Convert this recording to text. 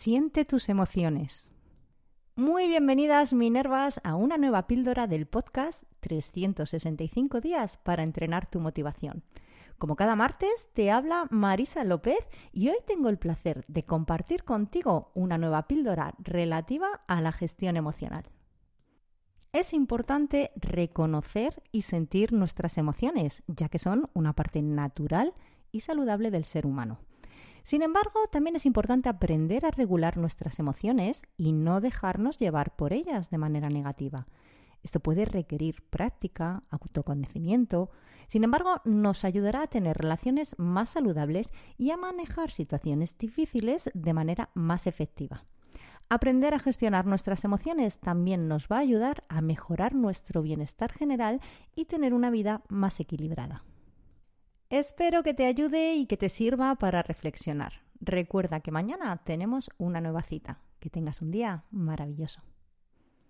Siente tus emociones. Muy bienvenidas Minervas a una nueva píldora del podcast 365 días para entrenar tu motivación. Como cada martes te habla Marisa López y hoy tengo el placer de compartir contigo una nueva píldora relativa a la gestión emocional. Es importante reconocer y sentir nuestras emociones, ya que son una parte natural y saludable del ser humano. Sin embargo, también es importante aprender a regular nuestras emociones y no dejarnos llevar por ellas de manera negativa. Esto puede requerir práctica, autoconocimiento, sin embargo, nos ayudará a tener relaciones más saludables y a manejar situaciones difíciles de manera más efectiva. Aprender a gestionar nuestras emociones también nos va a ayudar a mejorar nuestro bienestar general y tener una vida más equilibrada. Espero que te ayude y que te sirva para reflexionar. Recuerda que mañana tenemos una nueva cita. Que tengas un día maravilloso.